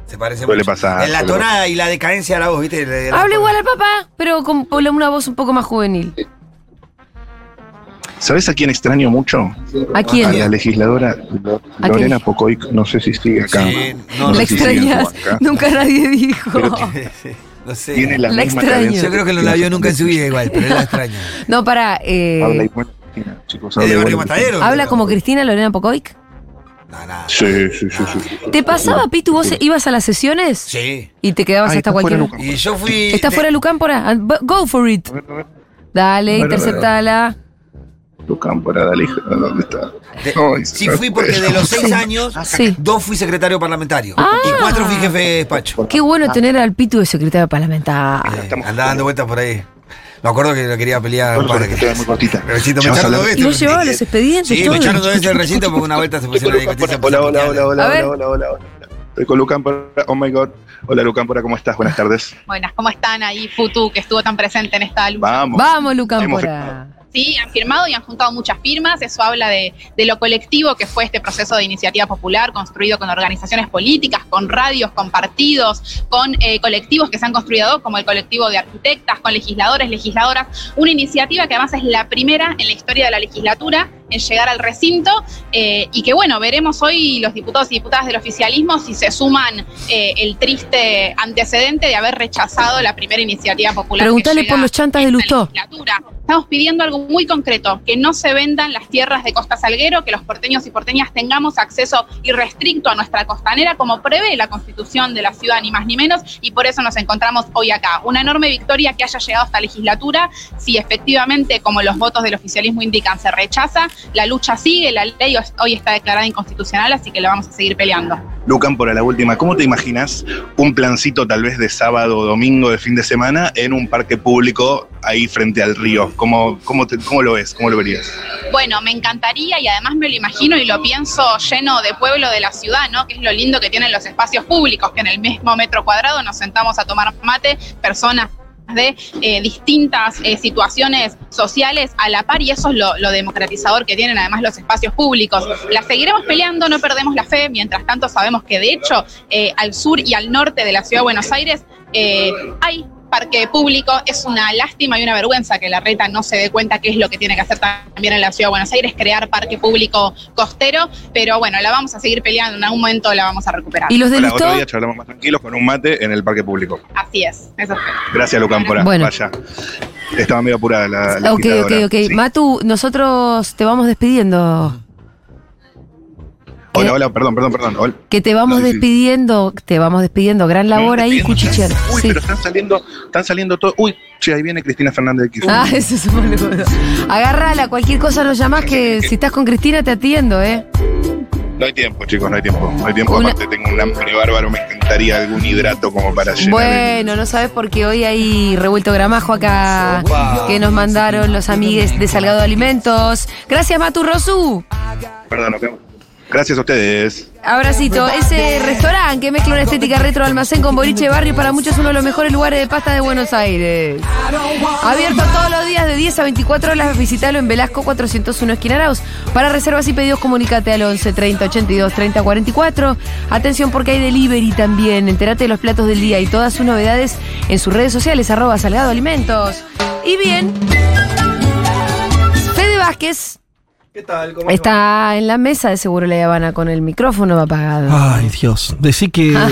Speaker 2: Se parece
Speaker 3: Suele
Speaker 2: mucho.
Speaker 3: pasar,
Speaker 2: En la
Speaker 3: suele
Speaker 2: tonada y la decadencia de la voz, ¿viste? De la-
Speaker 1: Habla igual al papá, pero con una voz un poco más juvenil.
Speaker 3: ¿Sabes a quién extraño mucho?
Speaker 1: ¿A
Speaker 3: A
Speaker 1: quién?
Speaker 3: la legisladora Lo-
Speaker 1: ¿A
Speaker 3: Lorena? Pocoic, no sé si sigue acá.
Speaker 2: Sí, no,
Speaker 3: No
Speaker 1: la
Speaker 3: sé si
Speaker 1: extrañas. Nunca nadie dijo.
Speaker 3: Pero
Speaker 2: No sé.
Speaker 3: Tiene la,
Speaker 1: La
Speaker 3: misma
Speaker 1: extraño.
Speaker 3: cadencia
Speaker 2: Yo creo que no la vio nunca en su vida igual, pero él la extraña.
Speaker 1: No, para. eh,
Speaker 3: Habla igual Cristina, chicos.
Speaker 2: ¿Es
Speaker 3: habla igual.
Speaker 2: Matadero?
Speaker 1: ¿Habla como Cristina Lorena Pocoic?
Speaker 2: No, nada.
Speaker 3: Sí, sí, sí, sí.
Speaker 1: ¿Te pasaba, Pitu, vos ibas a las sesiones?
Speaker 2: Sí.
Speaker 1: Y te quedabas
Speaker 3: Ay,
Speaker 1: hasta cualquier.
Speaker 2: Y yo fui.
Speaker 1: ¿Está
Speaker 2: de-
Speaker 1: fuera Lucámpora? Go for it.
Speaker 3: A ver, a ver.
Speaker 1: Dale, interceptala.
Speaker 3: Tu cámpora, dale, hija, ¿dónde está?
Speaker 2: de- sí fui porque de los seis años,
Speaker 1: Sí.
Speaker 2: dos fui secretario parlamentario.
Speaker 1: Ah.
Speaker 2: Y cuatro fui jefe de despacho.
Speaker 1: Qué bueno tener al Pitu de secretario parlamentario.
Speaker 2: Eh, andaba dando vueltas por ahí. Me acuerdo que lo quería pelear.
Speaker 3: Bueno,
Speaker 2: para que-
Speaker 3: queda muy cortita.
Speaker 2: Recinto, me echaron dos veces.
Speaker 1: Vos llevabas los expedientes,
Speaker 2: Sí,
Speaker 1: todo.
Speaker 2: me echaron dos veces del recinto porque una vuelta se pusieron a discutir.
Speaker 3: Hola, hola, hola, hola, hola, hola, hola. Estoy con Lucámpora. Oh my god. Hola, Lucámpora, ¿cómo estás? Buenas tardes.
Speaker 5: Buenas, ¿cómo están ahí, Futu, que estuvo tan presente en esta lucha?
Speaker 3: Vamos.
Speaker 1: Vamos, Lucámpora.
Speaker 5: Sí, han firmado y han juntado muchas firmas. Eso habla de, lo colectivo que fue este proceso de iniciativa popular, construido con organizaciones políticas, con radios, con partidos, con eh, colectivos que se han construido, como el colectivo de arquitectas, con legisladores, legisladoras. Una iniciativa que además es la primera en la historia de la legislatura en llegar al recinto eh, y que bueno, veremos hoy los diputados y diputadas del oficialismo si se suman eh, el triste antecedente de haber rechazado la primera iniciativa popular.
Speaker 1: Preguntale por los chantas de Lustó.
Speaker 5: Estamos pidiendo algo muy concreto, que no se vendan las tierras de Costa Salguero, que los porteños y porteñas tengamos acceso irrestricto a nuestra costanera, como prevé la constitución de la ciudad, ni más ni menos, y por eso nos encontramos hoy acá. Una enorme victoria que haya llegado a esta legislatura, si efectivamente, como los votos del oficialismo indican, se rechaza, la lucha sigue, la ley hoy está declarada inconstitucional, así que la vamos a seguir peleando.
Speaker 3: Lucámpora, la última. ¿Cómo te imaginas un plancito tal vez de sábado o domingo de fin de semana en un parque público ahí frente al río? ¿Cómo, cómo, te- cómo lo ves? ¿Cómo lo verías?
Speaker 5: Bueno, me encantaría y además me lo imagino y lo pienso lleno de pueblo de la ciudad, ¿no? Que es lo lindo que tienen los espacios públicos, que en el mismo metro cuadrado nos sentamos a tomar mate, personas de eh, distintas eh, situaciones sociales a la par y eso es lo, democratizador que tienen además los espacios públicos. La seguiremos peleando, no perdemos la fe, mientras tanto sabemos que de hecho eh, al sur y al norte de la ciudad de Buenos Aires hay parque público. Es una lástima y una vergüenza que la reta no se dé cuenta qué es lo que tiene que hacer también en la ciudad de Buenos Aires, crear parque público costero, pero bueno, la vamos a seguir peleando, en algún momento la vamos a recuperar.
Speaker 1: ¿Y los de
Speaker 3: Para otro día charlamos más tranquilos con un mate en el parque público.
Speaker 5: Así es, eso es.
Speaker 3: Gracias, Lucámpora.
Speaker 1: Bueno.
Speaker 3: Vaya. Estaba medio apurada la, la
Speaker 1: Ok, ok, ok.
Speaker 3: Sí.
Speaker 1: Matu, nosotros te vamos despidiendo.
Speaker 3: Hola, hola, perdón, perdón, perdón. Hola.
Speaker 1: Que te vamos
Speaker 3: No, sí.
Speaker 1: despidiendo, te vamos despidiendo. Gran labor ahí, cuchichear.
Speaker 3: Uy,
Speaker 1: Sí.
Speaker 3: pero están saliendo, están saliendo todos. Uy, che, ahí viene Cristina Fernández de.
Speaker 1: Ah, eso es un boludo. Agarrala, cualquier cosa nos llamás que si estás con Cristina te atiendo, ¿eh?
Speaker 3: No hay tiempo, chicos, no hay tiempo. No hay tiempo,
Speaker 1: Una-
Speaker 3: aparte tengo un hambre bárbaro, me encantaría algún hidrato como para llenar. el-
Speaker 1: Bueno, no sabes porque hoy hay revuelto gramajo acá que nos mandaron los amigues de Salgado Alimentos. Gracias, Matu Rosu.
Speaker 3: Perdón, nos vemos. Gracias a ustedes.
Speaker 1: Abracito. Ese restaurante que mezcla una estética retro almacén con boliche barrio para muchos es uno de los mejores lugares de pasta de Buenos Aires. Abierto todos los días de 10 a 24 horas. Visitalo en Velasco 401 Esquina Arauz. Para reservas y pedidos, comunícate al 11 30 82 30 44. Atención porque hay delivery también. Entérate de los platos del día y todas sus novedades en sus redes sociales, arroba Salgado Alimentos. Y bien, Fede Vázquez
Speaker 6: ¿Qué tal? ¿Cómo
Speaker 1: Está en la mesa de seguro la Habana con el micrófono apagado.
Speaker 6: Ay, Dios. Decí que
Speaker 1: Ah.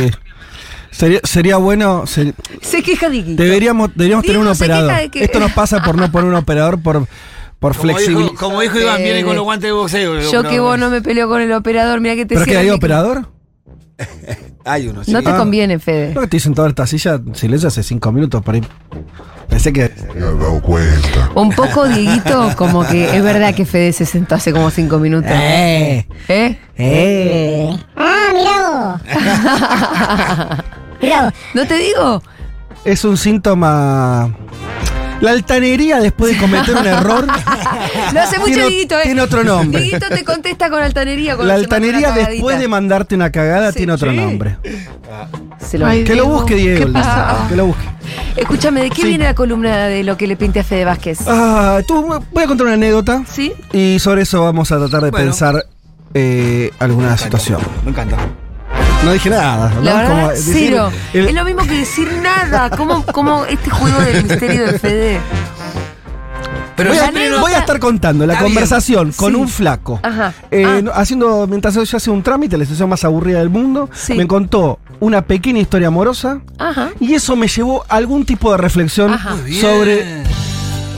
Speaker 6: sería, sería bueno. ser-
Speaker 1: Se queja Dieguito.
Speaker 6: deberíamos deberíamos tener un operador.
Speaker 1: de que-
Speaker 6: Esto nos pasa por no poner un operador por, por flexibilidad.
Speaker 2: como dijo Iván, viene con los guantes de boxeo.
Speaker 1: Yo que vos no me peleo con el operador, mira que te
Speaker 6: ¿Pero que hay operador?
Speaker 2: Hay uno, sí.
Speaker 1: No te
Speaker 6: Ah.
Speaker 1: conviene, Fede.
Speaker 6: No, que te dicen toda esta silla silencio hace cinco minutos para ir. Pensé que.
Speaker 7: Me he dado cuenta.
Speaker 1: Un poco, Dieguito, como que es verdad que Fede se sentó hace como cinco minutos.
Speaker 6: ¡Eh!
Speaker 1: ¿Eh?
Speaker 6: ¡Eh!
Speaker 8: Ah, mirá vos. Mirá vos.
Speaker 1: ¿No te digo?
Speaker 6: Es un síntoma. La altanería después de cometer un error.
Speaker 1: Lo hace mucho
Speaker 6: Tiene-
Speaker 1: ¿eh?
Speaker 6: tiene otro nombre.
Speaker 1: Dieguito te contesta con altanería.
Speaker 6: La altanería después de mandarte una cagada
Speaker 1: Sí.
Speaker 6: tiene otro
Speaker 1: Sí.
Speaker 6: nombre.
Speaker 1: Se lo-
Speaker 6: que lo busque Diego. Que lo busque.
Speaker 1: Escúchame, ¿de qué
Speaker 6: Sí.
Speaker 1: viene la columna de lo que le pinté a Fede Vázquez?
Speaker 6: Ah, tú, voy a contar una anécdota
Speaker 1: ¿Sí?
Speaker 6: y sobre eso vamos a tratar de
Speaker 2: Bueno.
Speaker 6: pensar eh, alguna situación.
Speaker 2: Me encanta.
Speaker 6: No dije nada. ¿no?
Speaker 1: La verdad,
Speaker 6: Como decir,
Speaker 1: cero.
Speaker 6: el-
Speaker 1: Es lo mismo que decir nada. ¿Cómo, cómo este juego del misterio de Fede?
Speaker 2: Pero
Speaker 6: voy, a,
Speaker 2: no-
Speaker 6: voy a estar contando la
Speaker 2: Está bien.
Speaker 6: conversación con
Speaker 1: Sí.
Speaker 6: un flaco.
Speaker 1: Ajá.
Speaker 6: Eh,
Speaker 1: Ah.
Speaker 6: haciendo, mientras yo hacía un trámite, la situación más aburrida del mundo,
Speaker 1: Sí.
Speaker 6: me contó una pequeña historia amorosa
Speaker 1: Ajá.
Speaker 6: y eso me llevó a algún tipo de reflexión
Speaker 1: Ajá.
Speaker 2: Muy bien.
Speaker 6: sobre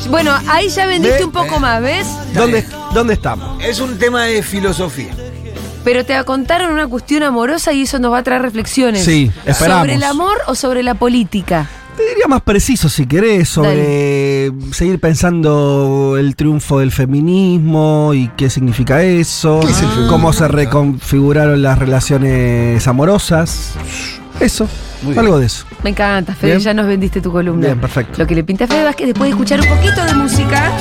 Speaker 1: Bueno, ahí ya vendiste
Speaker 6: Ve-
Speaker 1: un poco más, ¿ves?
Speaker 6: dónde, dónde estamos.
Speaker 2: Es un tema de filosofía.
Speaker 1: Pero te contaron una cuestión amorosa y eso nos va a traer reflexiones.
Speaker 6: Sí, esperamos.
Speaker 1: ¿Sobre el amor o sobre la política?
Speaker 6: Te diría más preciso si querés sobre seguir pensando el triunfo del feminismo y qué significa eso,
Speaker 7: ¿Qué es
Speaker 6: cómo se reconfiguraron las relaciones amorosas. Eso, algo de eso.
Speaker 1: Me encanta, Fede,
Speaker 6: Bien.
Speaker 1: ya nos vendiste tu columna.
Speaker 6: Bien, perfecto.
Speaker 1: Lo que le pinta a Fede Vázquez después de escuchar un poquito de música.